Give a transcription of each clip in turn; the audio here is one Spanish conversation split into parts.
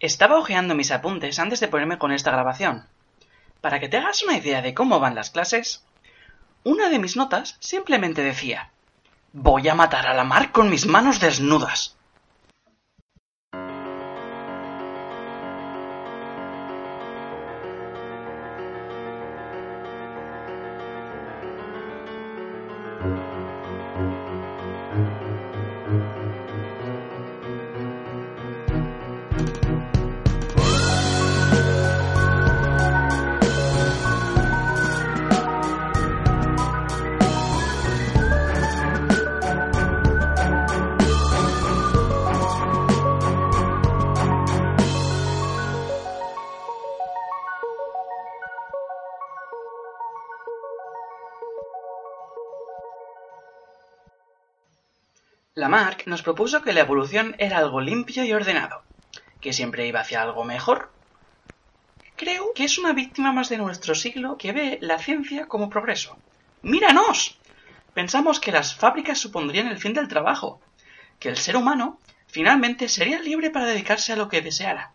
Estaba hojeando mis apuntes antes de ponerme con esta grabación. Para que te hagas una idea de cómo van las clases, una de mis notas simplemente decía Voy a matar a la mar con mis manos desnudas. Lamarck nos propuso que la evolución era algo limpio y ordenado, que siempre iba hacia algo mejor. Creo que es una víctima más de nuestro siglo que ve la ciencia como progreso. ¡Míranos! Pensamos que las fábricas supondrían el fin del trabajo, que el ser humano finalmente sería libre para dedicarse a lo que deseara.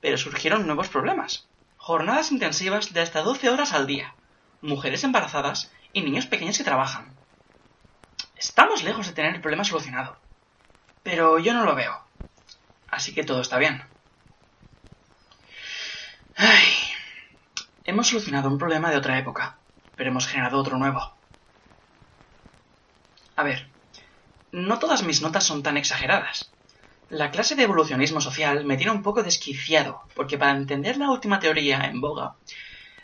Pero surgieron nuevos problemas. Jornadas intensivas de hasta 12 horas al día, mujeres embarazadas y niños pequeños que trabajan. Estamos lejos de tener el problema solucionado. Pero yo no lo veo. Así que todo está bien. Ay, hemos solucionado un problema de otra época, pero hemos generado otro nuevo. A ver, no todas mis notas son tan exageradas. La clase de evolucionismo social me tiene un poco desquiciado, porque para entender la última teoría en boga,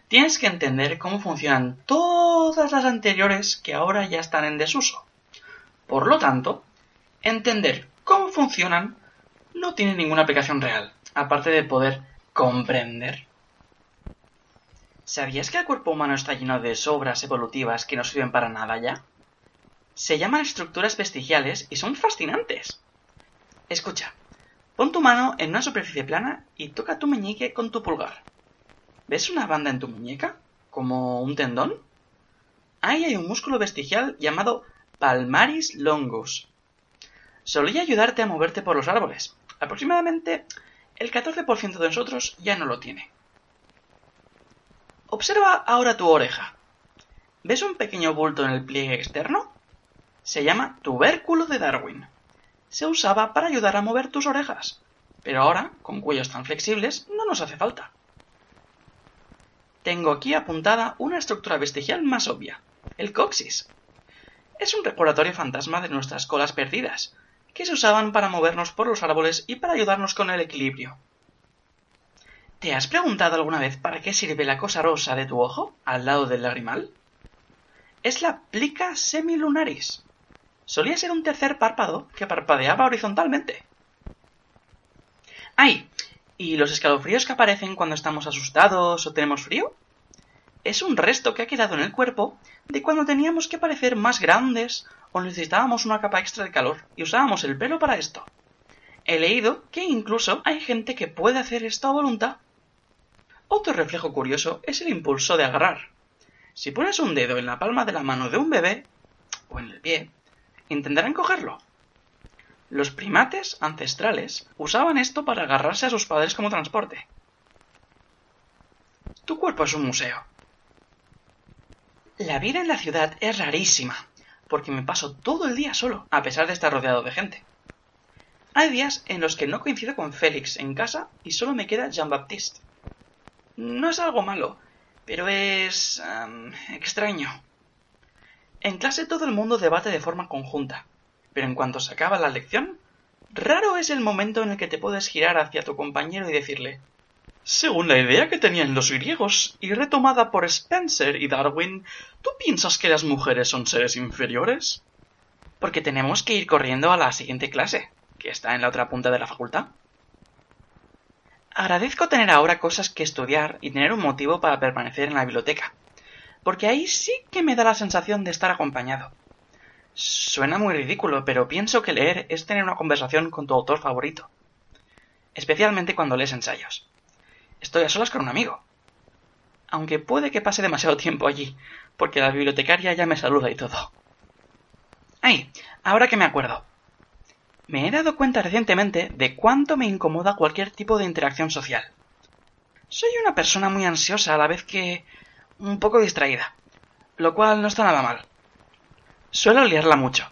tienes que entender cómo funcionan todas las anteriores que ahora ya están en desuso. Por lo tanto, entender cómo funcionan no tiene ninguna aplicación real, aparte de poder comprender. ¿Sabías que el cuerpo humano está lleno de sobras evolutivas que no sirven para nada ya? Se llaman estructuras vestigiales y son fascinantes. Escucha, pon tu mano en una superficie plana y toca tu meñique con tu pulgar. ¿Ves una banda en tu muñeca? ¿Como un tendón? Ahí hay un músculo vestigial llamado Palmaris longus. Solía ayudarte a moverte por los árboles. Aproximadamente el 14% de nosotros ya no lo tiene. Observa ahora tu oreja. ¿Ves un pequeño bulto en el pliegue externo? Se llama tubérculo de Darwin. Se usaba para ayudar a mover tus orejas, pero ahora, con cuellos tan flexibles, no nos hace falta. Tengo aquí apuntada una estructura vestigial más obvia, el coxis es un recordatorio fantasma de nuestras colas perdidas, que se usaban para movernos por los árboles y para ayudarnos con el equilibrio. ¿Te has preguntado alguna vez para qué sirve la cosa rosa de tu ojo al lado del lagrimal? Es la plica semilunaris. Solía ser un tercer párpado que parpadeaba horizontalmente. ¡Ay! ¿Y los escalofríos que aparecen cuando estamos asustados o tenemos frío? Es un resto que ha quedado en el cuerpo de cuando teníamos que parecer más grandes o necesitábamos una capa extra de calor y usábamos el pelo para esto. He leído que incluso hay gente que puede hacer esto a voluntad. Otro reflejo curioso es el impulso de agarrar. Si pones un dedo en la palma de la mano de un bebé, o en el pie, intentarán cogerlo. Los primates ancestrales usaban esto para agarrarse a sus padres como transporte. Tu cuerpo es un museo. La vida en la ciudad es rarísima, porque me paso todo el día solo, a pesar de estar rodeado de gente. Hay días en los que no coincido con Félix en casa y solo me queda Jean-Baptiste. No es algo malo, pero es... extraño. En clase todo el mundo debate de forma conjunta, pero en cuanto se acaba la lección, raro es el momento en el que te puedes girar hacia tu compañero y decirle según la idea que tenían los griegos y retomada por Spencer y Darwin, ¿tú piensas que las mujeres son seres inferiores? Porque tenemos que ir corriendo a la siguiente clase, que está en la otra punta de la facultad. Agradezco tener ahora cosas que estudiar y tener un motivo para permanecer en la biblioteca, porque ahí sí que me da la sensación de estar acompañado. Suena muy ridículo, pero pienso que leer es tener una conversación con tu autor favorito, especialmente cuando lees ensayos. Estoy a solas con un amigo. Aunque puede que pase demasiado tiempo allí, porque la bibliotecaria ya me saluda y todo. ¡Ay! Ahora que me acuerdo. Me he dado cuenta recientemente de cuánto me incomoda cualquier tipo de interacción social. Soy una persona muy ansiosa a la vez que un poco distraída, lo cual no está nada mal. Suelo liarla mucho,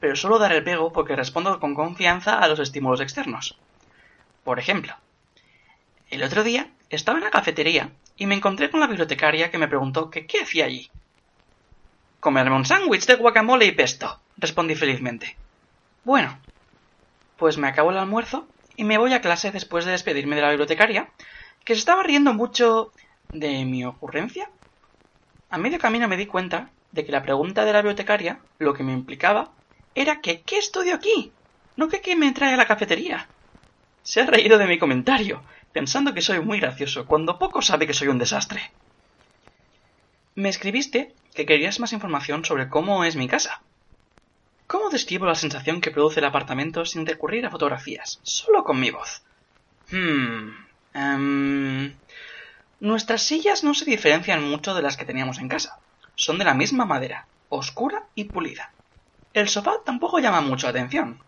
pero suelo dar el pego porque respondo con confianza a los estímulos externos. Por ejemplo, el otro día estaba en la cafetería y me encontré con la bibliotecaria que me preguntó que qué hacía allí. Comerme un sándwich de guacamole y pesto, respondí felizmente. Bueno, pues me acabo el almuerzo y me voy a clase después de despedirme de la bibliotecaria, que se estaba riendo mucho de mi ocurrencia. A medio camino me di cuenta de que la pregunta de la bibliotecaria lo que me implicaba era que ¿qué estudio aquí? No que qué me trae a la cafetería. Se ha reído de mi comentario, pensando que soy muy gracioso, cuando poco sabe que soy un desastre. Me escribiste que querías más información sobre cómo es mi casa. ¿Cómo describo la sensación que produce el apartamento sin recurrir a fotografías, solo con mi voz? Hmm. Em, nuestras sillas no se diferencian mucho de las que teníamos en casa. Son de la misma madera, oscura y pulida. El sofá tampoco llama mucho la atención.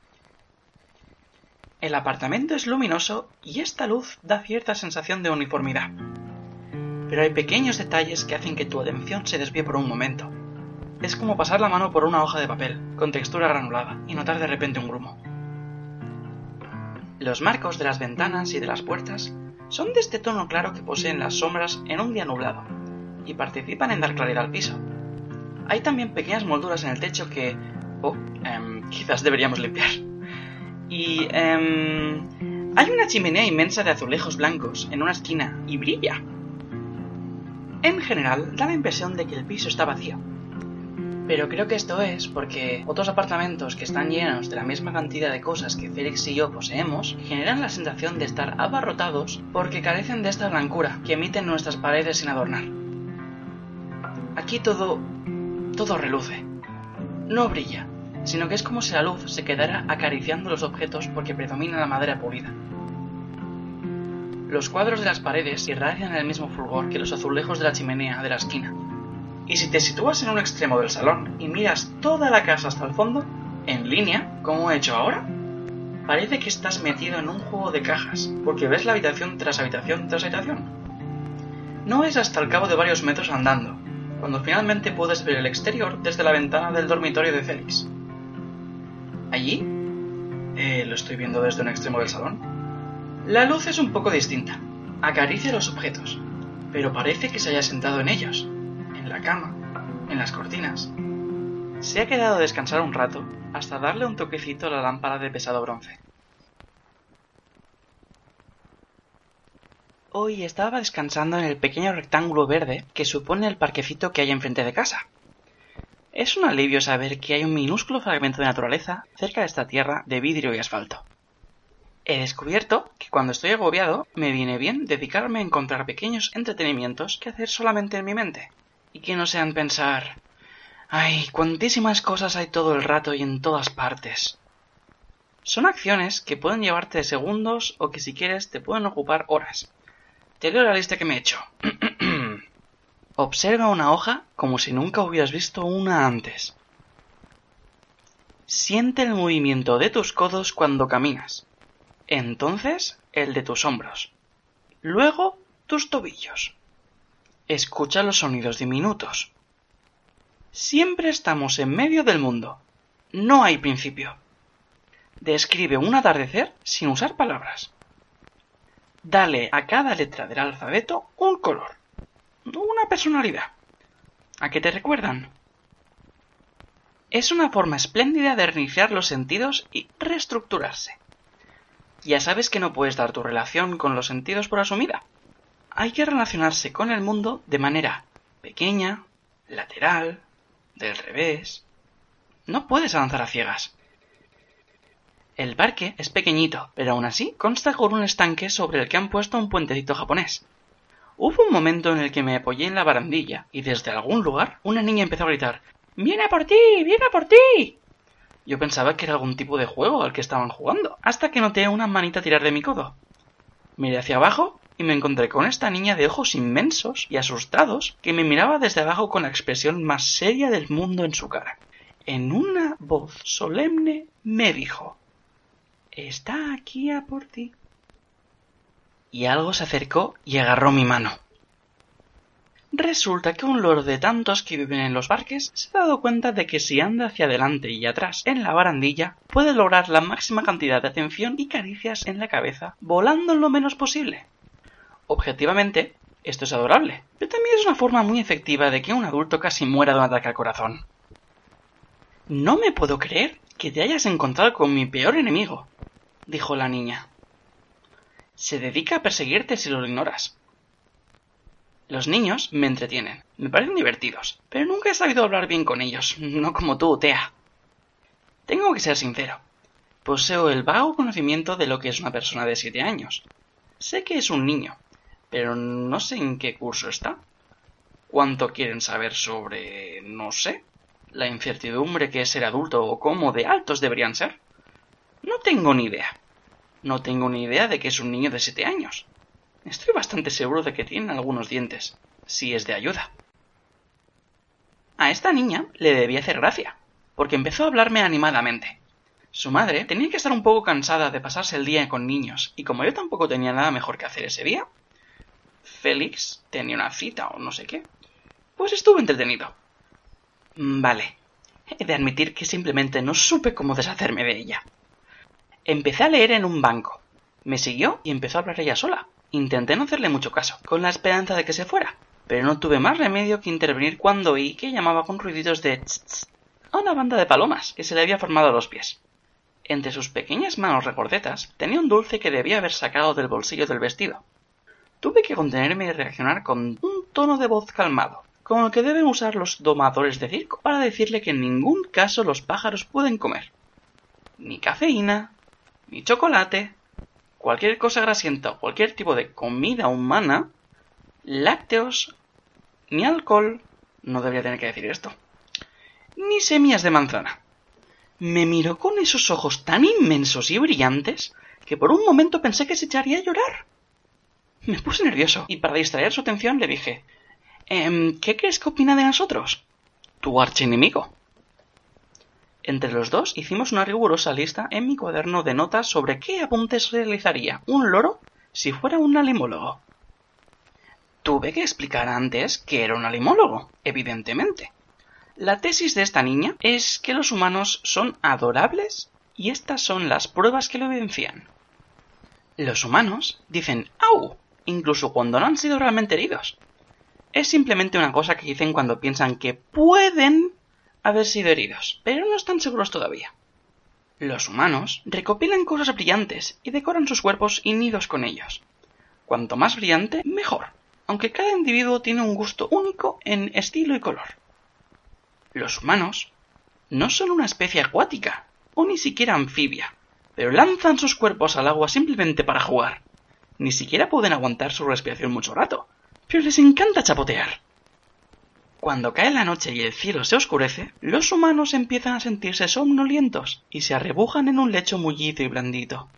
El apartamento es luminoso y esta luz da cierta sensación de uniformidad. Pero hay pequeños detalles que hacen que tu atención se desvíe por un momento. Es como pasar la mano por una hoja de papel, con textura granulada, y notar de repente un grumo. Los marcos de las ventanas y de las puertas son de este tono claro que poseen las sombras en un día nublado, y participan en dar claridad al piso. Hay también pequeñas molduras en el techo que... Oh, em, quizás deberíamos limpiar. Y... Em, hay una chimenea inmensa de azulejos blancos en una esquina y brilla. En general, da la impresión de que el piso está vacío. Pero creo que esto es porque otros apartamentos que están llenos de la misma cantidad de cosas que Félix y yo poseemos generan la sensación de estar abarrotados porque carecen de esta blancura que emiten nuestras paredes sin adornar. Aquí todo... todo reluce. No brilla, sino que es como si la luz se quedara acariciando los objetos porque predomina la madera pulida. Los cuadros de las paredes irradian el mismo fulgor que los azulejos de la chimenea de la esquina. Y si te sitúas en un extremo del salón y miras toda la casa hasta el fondo, en línea, como he hecho ahora, parece que estás metido en un juego de cajas, porque ves la habitación tras habitación tras habitación. No es hasta el cabo de varios metros andando, cuando finalmente puedes ver el exterior desde la ventana del dormitorio de Félix. Allí, eh, lo estoy viendo desde un extremo del salón, la luz es un poco distinta. Acaricia los objetos, pero parece que se haya sentado en ellos, en la cama, en las cortinas. Se ha quedado a descansar un rato hasta darle un toquecito a la lámpara de pesado bronce. Hoy estaba descansando en el pequeño rectángulo verde que supone el parquecito que hay enfrente de casa. Es un alivio saber que hay un minúsculo fragmento de naturaleza cerca de esta tierra de vidrio y asfalto. He descubierto que cuando estoy agobiado me viene bien dedicarme a encontrar pequeños entretenimientos que hacer solamente en mi mente y que no sean pensar ay, cuantísimas cosas hay todo el rato y en todas partes. Son acciones que pueden llevarte segundos o que si quieres te pueden ocupar horas. Te leo la lista que me he hecho. Observa una hoja como si nunca hubieras visto una antes. Siente el movimiento de tus codos cuando caminas. Entonces el de tus hombros. Luego tus tobillos. Escucha los sonidos diminutos. Siempre estamos en medio del mundo. No hay principio. Describe un atardecer sin usar palabras. Dale a cada letra del alfabeto un color una personalidad. ¿A qué te recuerdan? Es una forma espléndida de reiniciar los sentidos y reestructurarse. Ya sabes que no puedes dar tu relación con los sentidos por asumida. Hay que relacionarse con el mundo de manera pequeña, lateral, del revés. No puedes avanzar a ciegas. El parque es pequeñito, pero aún así consta con un estanque sobre el que han puesto un puentecito japonés. Hubo un momento en el que me apoyé en la barandilla y desde algún lugar una niña empezó a gritar ¡Viene por ti! ¡Viene por ti! Yo pensaba que era algún tipo de juego al que estaban jugando, hasta que noté a una manita tirar de mi codo. Miré hacia abajo y me encontré con esta niña de ojos inmensos y asustados que me miraba desde abajo con la expresión más seria del mundo en su cara. En una voz solemne me dijo está aquí a por ti. Y algo se acercó y agarró mi mano. Resulta que un loro de tantos que viven en los parques se ha dado cuenta de que si anda hacia adelante y atrás en la barandilla, puede lograr la máxima cantidad de atención y caricias en la cabeza, volando lo menos posible. Objetivamente, esto es adorable, pero también es una forma muy efectiva de que un adulto casi muera de un ataque al corazón. No me puedo creer que te hayas encontrado con mi peor enemigo, dijo la niña. Se dedica a perseguirte si lo ignoras. Los niños me entretienen, me parecen divertidos, pero nunca he sabido hablar bien con ellos, no como tú, Tea. Tengo que ser sincero. Poseo el vago conocimiento de lo que es una persona de siete años. Sé que es un niño, pero no sé en qué curso está. ¿Cuánto quieren saber sobre... no sé? la incertidumbre que es ser adulto o cómo de altos deberían ser? No tengo ni idea. No tengo ni idea de que es un niño de siete años. Estoy bastante seguro de que tiene algunos dientes, si es de ayuda. A esta niña le debía hacer gracia, porque empezó a hablarme animadamente. Su madre tenía que estar un poco cansada de pasarse el día con niños, y como yo tampoco tenía nada mejor que hacer ese día, Félix tenía una cita o no sé qué, pues estuvo entretenido. Vale, he de admitir que simplemente no supe cómo deshacerme de ella. Empecé a leer en un banco. Me siguió y empezó a hablar ella sola. Intenté no hacerle mucho caso, con la esperanza de que se fuera, pero no tuve más remedio que intervenir cuando oí que llamaba con ruiditos de tss, a una banda de palomas que se le había formado a los pies. Entre sus pequeñas manos regordetas tenía un dulce que debía haber sacado del bolsillo del vestido. Tuve que contenerme y reaccionar con un tono de voz calmado, como el que deben usar los domadores de circo para decirle que en ningún caso los pájaros pueden comer. Ni cafeína, ni chocolate, cualquier cosa grasienta o cualquier tipo de comida humana, lácteos, ni alcohol, no debería tener que decir esto, ni semillas de manzana. Me miró con esos ojos tan inmensos y brillantes que por un momento pensé que se echaría a llorar. Me puse nervioso y para distraer su atención le dije Em, ¿Qué crees que opina de nosotros? Tu archienemigo. Entre los dos hicimos una rigurosa lista en mi cuaderno de notas sobre qué apuntes realizaría un loro si fuera un alimólogo. Tuve que explicar antes que era un alimólogo, evidentemente. La tesis de esta niña es que los humanos son adorables y estas son las pruebas que lo evidencian. Los humanos dicen ¡au! incluso cuando no han sido realmente heridos es simplemente una cosa que dicen cuando piensan que pueden haber sido heridos, pero no están seguros todavía. Los humanos recopilan cosas brillantes y decoran sus cuerpos y nidos con ellos. Cuanto más brillante, mejor, aunque cada individuo tiene un gusto único en estilo y color. Los humanos no son una especie acuática, o ni siquiera anfibia, pero lanzan sus cuerpos al agua simplemente para jugar. Ni siquiera pueden aguantar su respiración mucho rato, pero les encanta chapotear. Cuando cae la noche y el cielo se oscurece, los humanos empiezan a sentirse somnolientos y se arrebujan en un lecho mullido y blandito.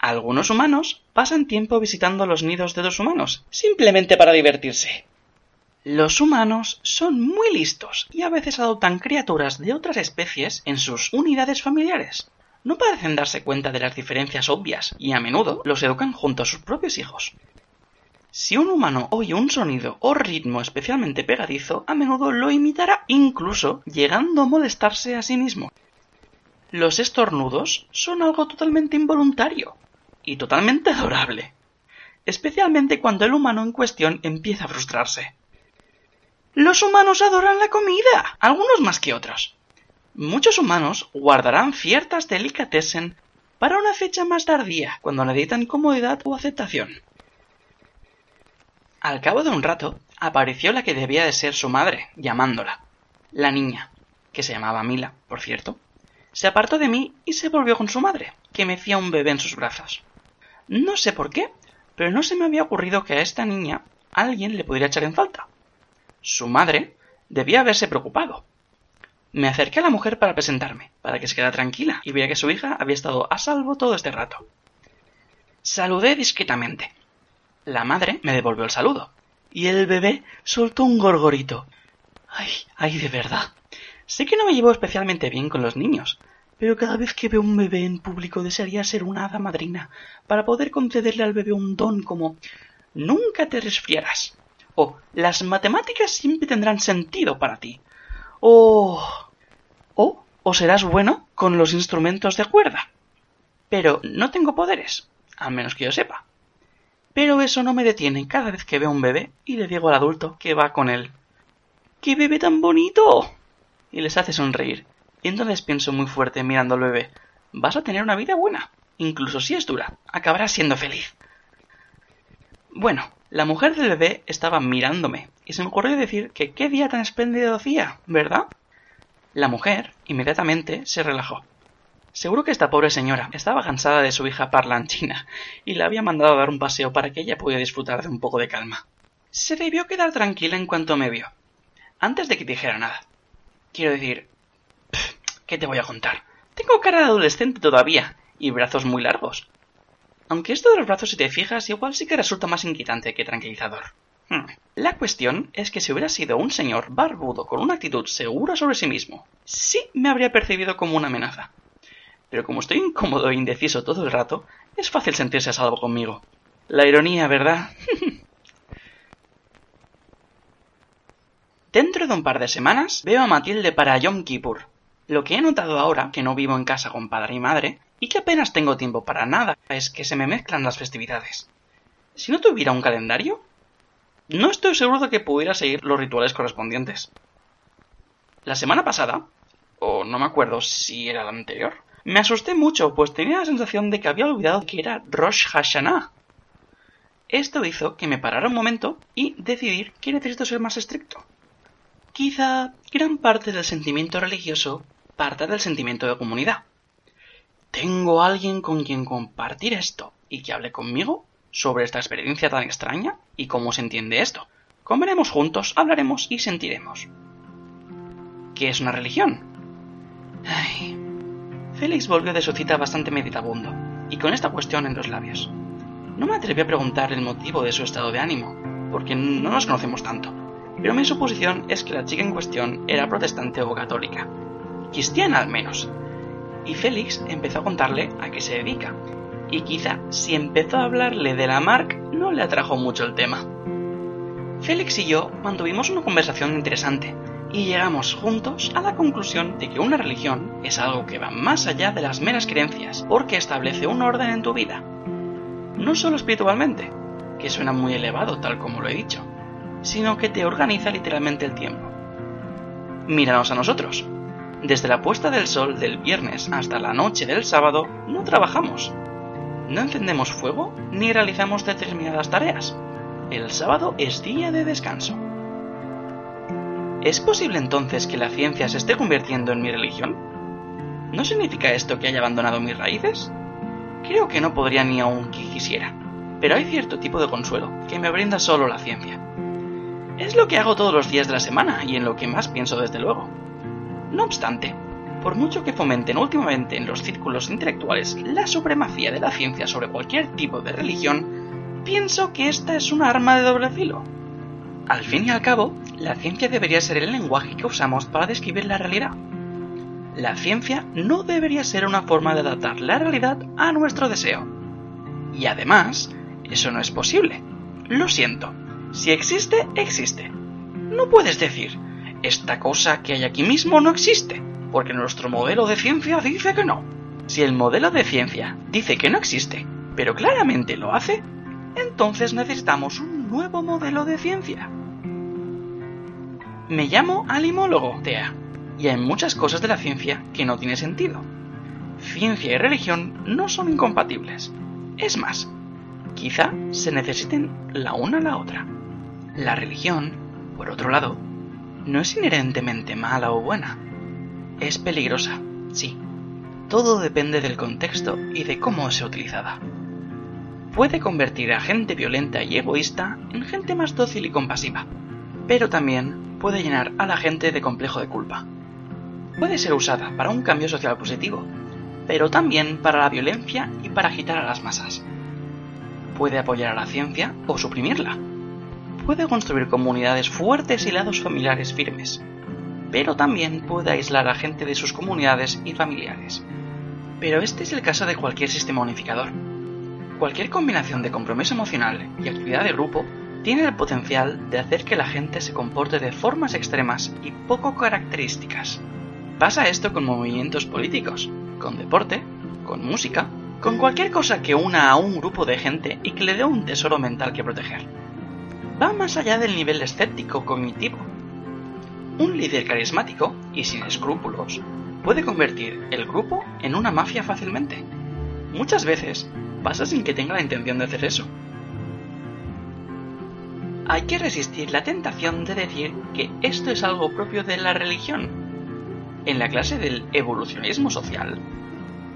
Algunos humanos pasan tiempo visitando los nidos de los humanos, simplemente para divertirse. Los humanos son muy listos y a veces adoptan criaturas de otras especies en sus unidades familiares. No parecen darse cuenta de las diferencias obvias y a menudo los educan junto a sus propios hijos. Si un humano oye un sonido o ritmo especialmente pegadizo, a menudo lo imitará, incluso llegando a molestarse a sí mismo. Los estornudos son algo totalmente involuntario y totalmente adorable, especialmente cuando el humano en cuestión empieza a frustrarse. Los humanos adoran la comida, algunos más que otros. Muchos humanos guardarán ciertas delicatessen para una fecha más tardía, cuando necesitan comodidad o aceptación. Al cabo de un rato, apareció la que debía de ser su madre, llamándola. La niña, que se llamaba Mila, por cierto, se apartó de mí y se volvió con su madre, que mecía un bebé en sus brazos. No sé por qué, pero no se me había ocurrido que a esta niña alguien le pudiera echar en falta. Su madre debía haberse preocupado. Me acerqué a la mujer para presentarme, para que se quedara tranquila y viera que su hija había estado a salvo todo este rato. Saludé discretamente, la madre me devolvió el saludo. Y el bebé soltó un gorgorito. Ay, ay, de verdad. Sé que no me llevo especialmente bien con los niños, pero cada vez que veo un bebé en público desearía ser una hada madrina para poder concederle al bebé un don como nunca te resfriarás o las matemáticas siempre tendrán sentido para ti o o o serás bueno con los instrumentos de cuerda. Pero no tengo poderes, al menos que yo sepa. Pero eso no me detiene cada vez que veo un bebé y le digo al adulto que va con él. ¡Qué bebé tan bonito! Y les hace sonreír. Y entonces pienso muy fuerte mirando al bebé. Vas a tener una vida buena. Incluso si es dura, acabarás siendo feliz. Bueno, la mujer del bebé estaba mirándome y se me ocurrió decir que qué día tan espléndido hacía, ¿verdad? La mujer inmediatamente se relajó. Seguro que esta pobre señora estaba cansada de su hija parlanchina y la había mandado a dar un paseo para que ella pudiera disfrutar de un poco de calma. Se debió quedar tranquila en cuanto me vio, antes de que dijera nada. Quiero decir, ¿qué te voy a contar? Tengo cara de adolescente todavía y brazos muy largos. Aunque esto de los brazos, si te fijas, igual sí que resulta más inquietante que tranquilizador. Hmm. La cuestión es que si hubiera sido un señor barbudo con una actitud segura sobre sí mismo, sí me habría percibido como una amenaza. Pero como estoy incómodo e indeciso todo el rato, es fácil sentirse a salvo conmigo. La ironía, ¿verdad? Dentro de un par de semanas veo a Matilde para Yom Kippur. Lo que he notado ahora, que no vivo en casa con padre y madre, y que apenas tengo tiempo para nada, es que se me mezclan las festividades. Si no tuviera un calendario, no estoy seguro de que pudiera seguir los rituales correspondientes. La semana pasada, o no me acuerdo si era la anterior, me asusté mucho, pues tenía la sensación de que había olvidado que era Rosh Hashanah. Esto hizo que me parara un momento y decidir que necesito ser más estricto. Quizá gran parte del sentimiento religioso parta del sentimiento de comunidad. ¿Tengo alguien con quien compartir esto y que hable conmigo? sobre esta experiencia tan extraña y cómo se entiende esto. Comeremos juntos, hablaremos y sentiremos. ¿Qué es una religión? Ay. Félix volvió de su cita bastante meditabundo, y con esta cuestión en los labios. No me atreví a preguntar el motivo de su estado de ánimo, porque no nos conocemos tanto, pero mi suposición es que la chica en cuestión era protestante o católica, cristiana al menos, y Félix empezó a contarle a qué se dedica, y quizá si empezó a hablarle de la Mark no le atrajo mucho el tema. Félix y yo mantuvimos una conversación interesante y llegamos juntos a la conclusión de que una religión es algo que va más allá de las meras creencias porque establece un orden en tu vida. No solo espiritualmente, que suena muy elevado tal como lo he dicho, sino que te organiza literalmente el tiempo. Míranos a nosotros. Desde la puesta del sol del viernes hasta la noche del sábado no trabajamos, no encendemos fuego ni realizamos determinadas tareas. El sábado es día de descanso. ¿Es posible entonces que la ciencia se esté convirtiendo en mi religión? ¿No significa esto que haya abandonado mis raíces? Creo que no podría ni aun que quisiera, pero hay cierto tipo de consuelo que me brinda solo la ciencia. Es lo que hago todos los días de la semana y en lo que más pienso desde luego. No obstante, por mucho que fomenten últimamente en los círculos intelectuales la supremacía de la ciencia sobre cualquier tipo de religión, pienso que esta es un arma de doble filo. Al fin y al cabo, la ciencia debería ser el lenguaje que usamos para describir la realidad. La ciencia no debería ser una forma de adaptar la realidad a nuestro deseo. Y además, eso no es posible. Lo siento. Si existe, existe. No puedes decir, esta cosa que hay aquí mismo no existe porque nuestro modelo de ciencia dice que no. Si el modelo de ciencia dice que no existe, pero claramente lo hace, entonces necesitamos un nuevo modelo de ciencia. Me llamo alimólogo, Tea, y hay muchas cosas de la ciencia que no tienen sentido. Ciencia y religión no son incompatibles. Es más, quizá se necesiten la una a la otra. La religión, por otro lado, no es inherentemente mala o buena es peligrosa, sí. Todo depende del contexto y de cómo sea utilizada. Puede convertir a gente violenta y egoísta en gente más dócil y compasiva, pero también puede llenar a la gente de complejo de culpa. Puede ser usada para un cambio social positivo, pero también para la violencia y para agitar a las masas. Puede apoyar a la ciencia o suprimirla. Puede construir comunidades fuertes y lados familiares firmes, pero también puede aislar a gente de sus comunidades y familiares. Pero este es el caso de cualquier sistema unificador. Cualquier combinación de compromiso emocional y actividad de grupo tiene el potencial de hacer que la gente se comporte de formas extremas y poco características. Pasa esto con movimientos políticos, con deporte, con música, con cualquier cosa que una a un grupo de gente y que le dé un tesoro mental que proteger. Va más allá del nivel escéptico cognitivo. Un líder carismático y sin escrúpulos puede convertir el grupo en una mafia fácilmente. Muchas veces pasa sin que tenga la intención de hacer eso. Hay que resistir la tentación de decir que esto es algo propio de la religión. En la clase del evolucionismo social,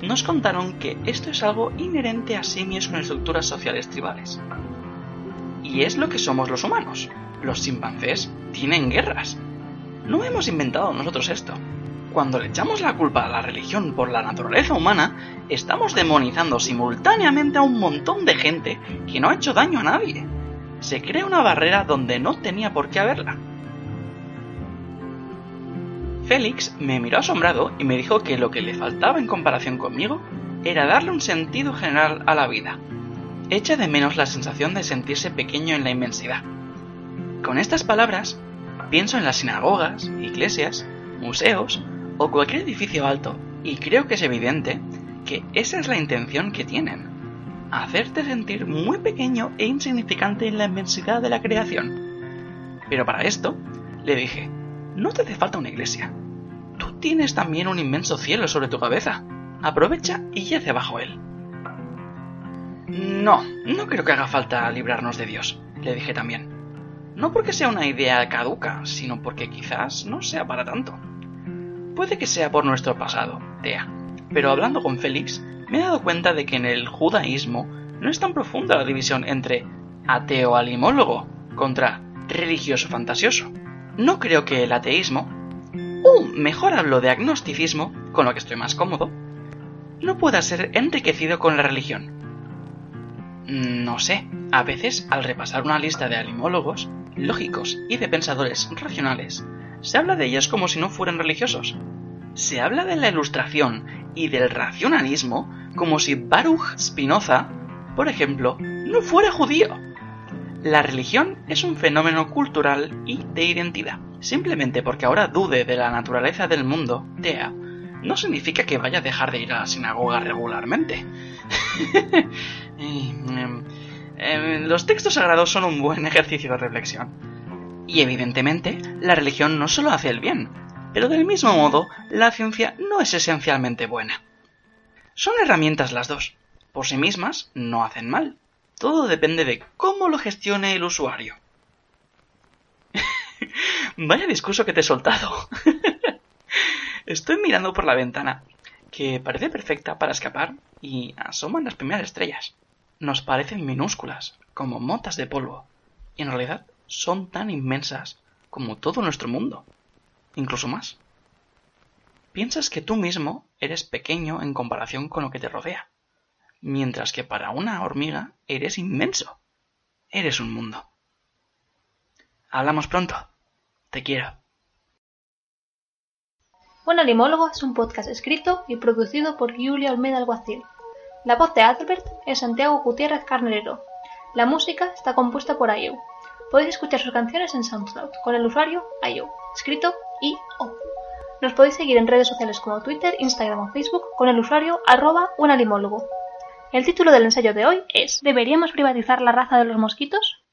nos contaron que esto es algo inherente a simios con estructuras sociales tribales. Y es lo que somos los humanos. Los chimpancés tienen guerras. No hemos inventado nosotros esto. Cuando le echamos la culpa a la religión por la naturaleza humana, estamos demonizando simultáneamente a un montón de gente que no ha hecho daño a nadie. Se crea una barrera donde no tenía por qué haberla. Félix me miró asombrado y me dijo que lo que le faltaba en comparación conmigo era darle un sentido general a la vida. Echa de menos la sensación de sentirse pequeño en la inmensidad. Con estas palabras, pienso en las sinagogas, iglesias, museos o cualquier edificio alto y creo que es evidente que esa es la intención que tienen. Hacerte sentir muy pequeño e insignificante en la inmensidad de la creación. Pero para esto, le dije, no te hace falta una iglesia. Tú tienes también un inmenso cielo sobre tu cabeza. Aprovecha y yace bajo él. No, no creo que haga falta librarnos de Dios, le dije también. No porque sea una idea caduca, sino porque quizás no sea para tanto. Puede que sea por nuestro pasado, Tea, pero hablando con Félix, me he dado cuenta de que en el judaísmo no es tan profunda la división entre ateo alimólogo contra religioso fantasioso. No creo que el ateísmo, o mejor hablo de agnosticismo, con lo que estoy más cómodo, no pueda ser enriquecido con la religión. No sé, a veces al repasar una lista de alimólogos, lógicos y de pensadores racionales, se habla de ellos como si no fueran religiosos. Se habla de la ilustración y del racionalismo como si Baruch Spinoza, por ejemplo, no fuera judío. La religión es un fenómeno cultural y de identidad. Simplemente porque ahora dude de la naturaleza del mundo, TEA, no significa que vaya a dejar de ir a la sinagoga regularmente. Em, em, los textos sagrados son un buen ejercicio de reflexión. Y evidentemente, la religión no solo hace el bien, pero del mismo modo, la ciencia no es esencialmente buena. Son herramientas las dos. Por sí mismas, no hacen mal. Todo depende de cómo lo gestione el usuario. Vaya discurso que te he soltado. Estoy mirando por la ventana, que parece perfecta para escapar, y asoman las primeras estrellas. Nos parecen minúsculas, como motas de polvo, y en realidad son tan inmensas como todo nuestro mundo, incluso más. Piensas que tú mismo eres pequeño en comparación con lo que te rodea mientras que para una hormiga eres inmenso. Eres un mundo. Hablamos pronto. Te quiero. Un animólogo es un podcast escrito y producido por Julia Almeida Alguacil. La voz de Albert es Santiago Gutiérrez Carnerero. La música está compuesta por Ayu. Podéis escuchar sus canciones en SoundCloud con el usuario Ayu, escrito I-O. Nos podéis seguir en redes sociales como Twitter, Instagram o Facebook con el usuario arroba un animólogo. El título del ensayo de hoy es ¿Deberíamos privatizar la raza de los mosquitos?